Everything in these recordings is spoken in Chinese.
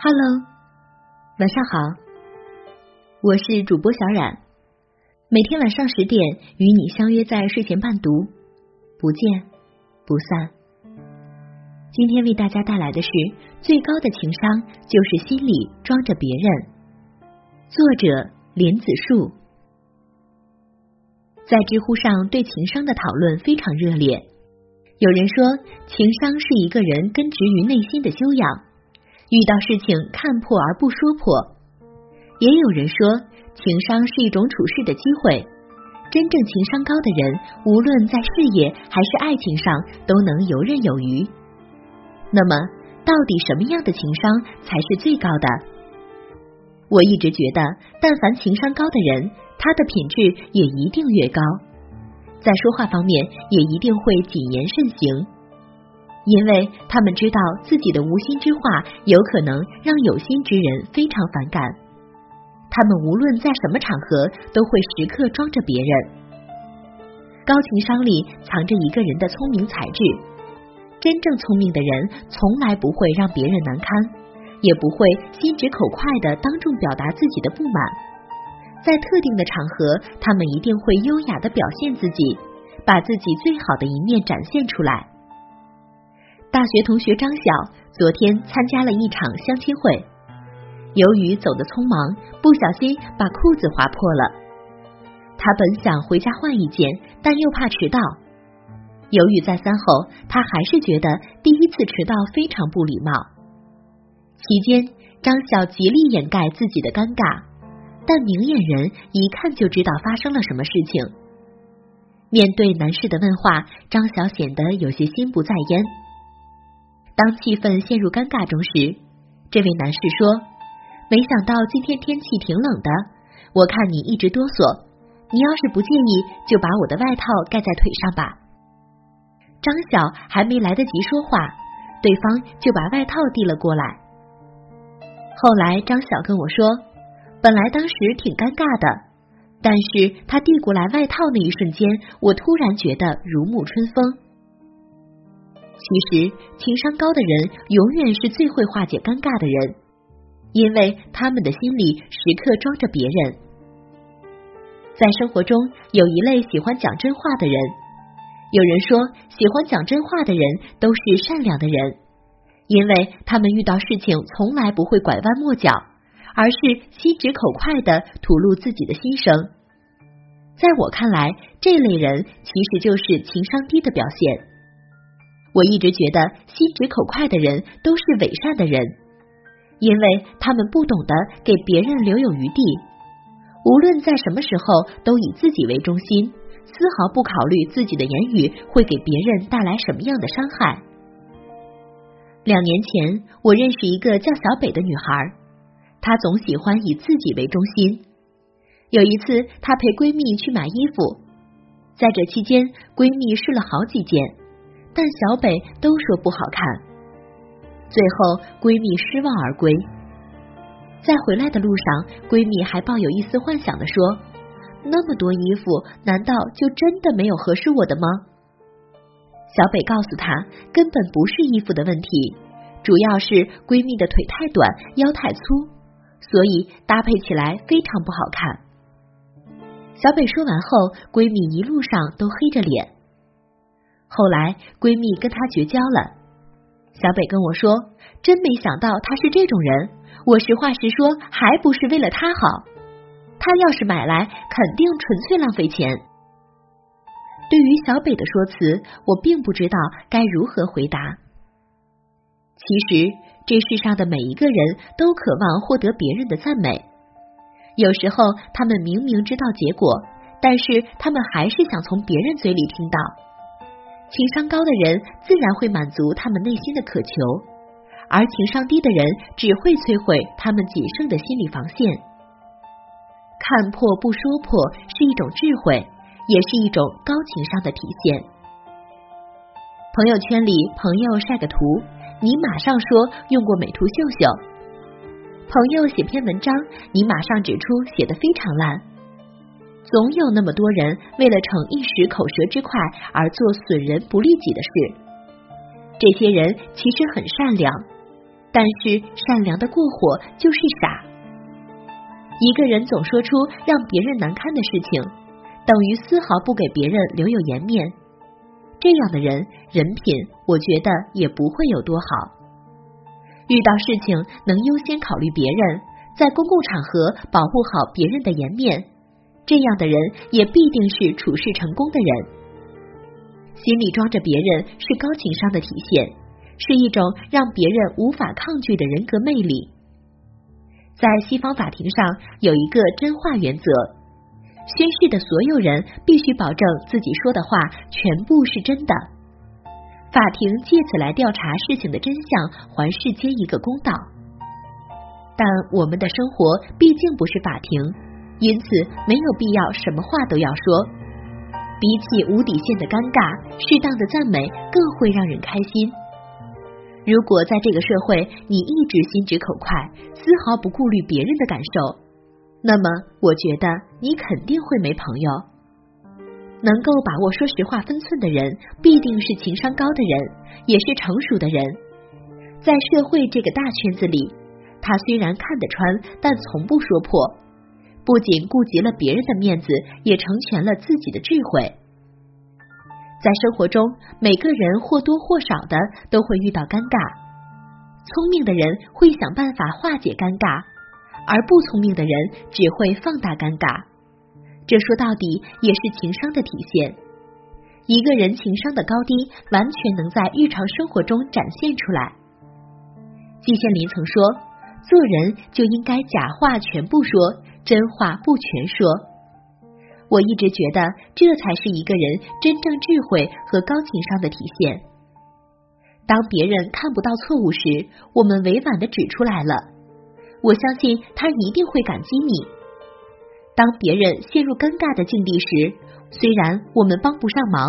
Hello，晚上好，我是主播小冉，每天晚上十点与你相约在睡前伴读，不见不散。今天为大家带来的是最高的情商就是心里装着别人。作者莲子树，在知乎上对情商的讨论非常热烈。有人说，情商是一个人根植于内心的修养，遇到事情看破而不说破；也有人说，情商是一种处事的机会。真正情商高的人，无论在事业还是爱情上，都能游刃有余。那么，到底什么样的情商才是最高的？我一直觉得，但凡情商高的人，他的品质也一定越高。在说话方面也一定会谨言慎行，因为他们知道自己的无心之话有可能让有心之人非常反感。他们无论在什么场合都会时刻装着别人。高情商里藏着一个人的聪明才智。真正聪明的人从来不会让别人难堪，也不会心直口快的当众表达自己的不满。在特定的场合，他们一定会优雅的表现自己，把自己最好的一面展现出来。大学同学张晓昨天参加了一场相亲会，由于走得匆忙，不小心把裤子划破了。他本想回家换一件，但又怕迟到。犹豫再三后，他还是觉得第一次迟到非常不礼貌。期间，张晓极力掩盖自己的尴尬。但明眼人一看就知道发生了什么事情。面对男士的问话，张晓显得有些心不在焉。当气氛陷入尴尬中时，这位男士说：“没想到今天天气挺冷的，我看你一直哆嗦，你要是不介意，就把我的外套盖在腿上吧。”张晓还没来得及说话，对方就把外套递了过来。后来张晓跟我说。本来当时挺尴尬的，但是他递过来外套那一瞬间，我突然觉得如沐春风。其实情商高的人永远是最会化解尴尬的人，因为他们的心里时刻装着别人。在生活中，有一类喜欢讲真话的人，有人说喜欢讲真话的人都是善良的人，因为他们遇到事情从来不会拐弯抹角。而是心直口快的吐露自己的心声，在我看来，这类人其实就是情商低的表现。我一直觉得心直口快的人都是伪善的人，因为他们不懂得给别人留有余地，无论在什么时候都以自己为中心，丝毫不考虑自己的言语会给别人带来什么样的伤害。两年前，我认识一个叫小北的女孩。她总喜欢以自己为中心。有一次，她陪闺蜜去买衣服，在这期间，闺蜜试了好几件，但小北都说不好看。最后，闺蜜失望而归。在回来的路上，闺蜜还抱有一丝幻想的说：“那么多衣服，难道就真的没有合适我的吗？”小北告诉她，根本不是衣服的问题，主要是闺蜜的腿太短，腰太粗。所以搭配起来非常不好看。小北说完后，闺蜜一路上都黑着脸。后来闺蜜跟她绝交了。小北跟我说：“真没想到他是这种人。我实话实说，还不是为了他好。他要是买来，肯定纯粹浪费钱。”对于小北的说辞，我并不知道该如何回答。其实。这世上的每一个人都渴望获得别人的赞美，有时候他们明明知道结果，但是他们还是想从别人嘴里听到。情商高的人自然会满足他们内心的渴求，而情商低的人只会摧毁他们仅剩的心理防线。看破不说破是一种智慧，也是一种高情商的体现。朋友圈里，朋友晒个图。你马上说用过美图秀秀，朋友写篇文章，你马上指出写的非常烂。总有那么多人为了逞一时口舌之快而做损人不利己的事，这些人其实很善良，但是善良的过火就是傻。一个人总说出让别人难堪的事情，等于丝毫不给别人留有颜面。这样的人人品，我觉得也不会有多好。遇到事情能优先考虑别人，在公共场合保护好别人的颜面，这样的人也必定是处事成功的人。心里装着别人是高情商的体现，是一种让别人无法抗拒的人格魅力。在西方法庭上有一个真话原则，宣誓的所有人必须保证自己说的话全部是真的。法庭借此来调查事情的真相，还世间一个公道。但我们的生活毕竟不是法庭，因此没有必要什么话都要说。比起无底线的尴尬，适当的赞美更会让人开心。如果在这个社会你一直心直口快，丝毫不顾虑别人的感受，那么我觉得你肯定会没朋友。能够把握说实话分寸的人，必定是情商高的人，也是成熟的人。在社会这个大圈子里，他虽然看得穿，但从不说破。不仅顾及了别人的面子，也成全了自己的智慧。在生活中，每个人或多或少的都会遇到尴尬。聪明的人会想办法化解尴尬，而不聪明的人只会放大尴尬。这说到底也是情商的体现。一个人情商的高低，完全能在日常生活中展现出来。季羡林曾说：“做人就应该假话全部说，真话不全说。”我一直觉得，这才是一个人真正智慧和高情商的体现。当别人看不到错误时，我们委婉的指出来了，我相信他一定会感激你。当别人陷入尴尬的境地时，虽然我们帮不上忙，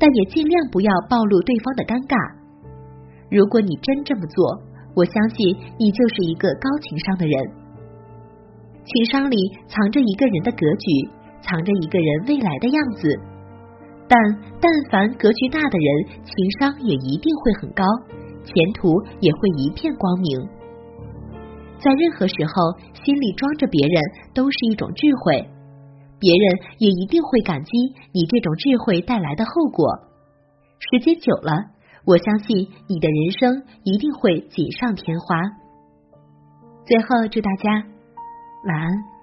但也尽量不要暴露对方的尴尬。如果你真这么做，我相信你就是一个高情商的人。情商里藏着一个人的格局。藏着一个人未来的样子，但但凡格局大的人，情商也一定会很高，前途也会一片光明。在任何时候，心里装着别人都是一种智慧，别人也一定会感激你这种智慧带来的后果。时间久了，我相信你的人生一定会锦上添花。最后，祝大家晚安。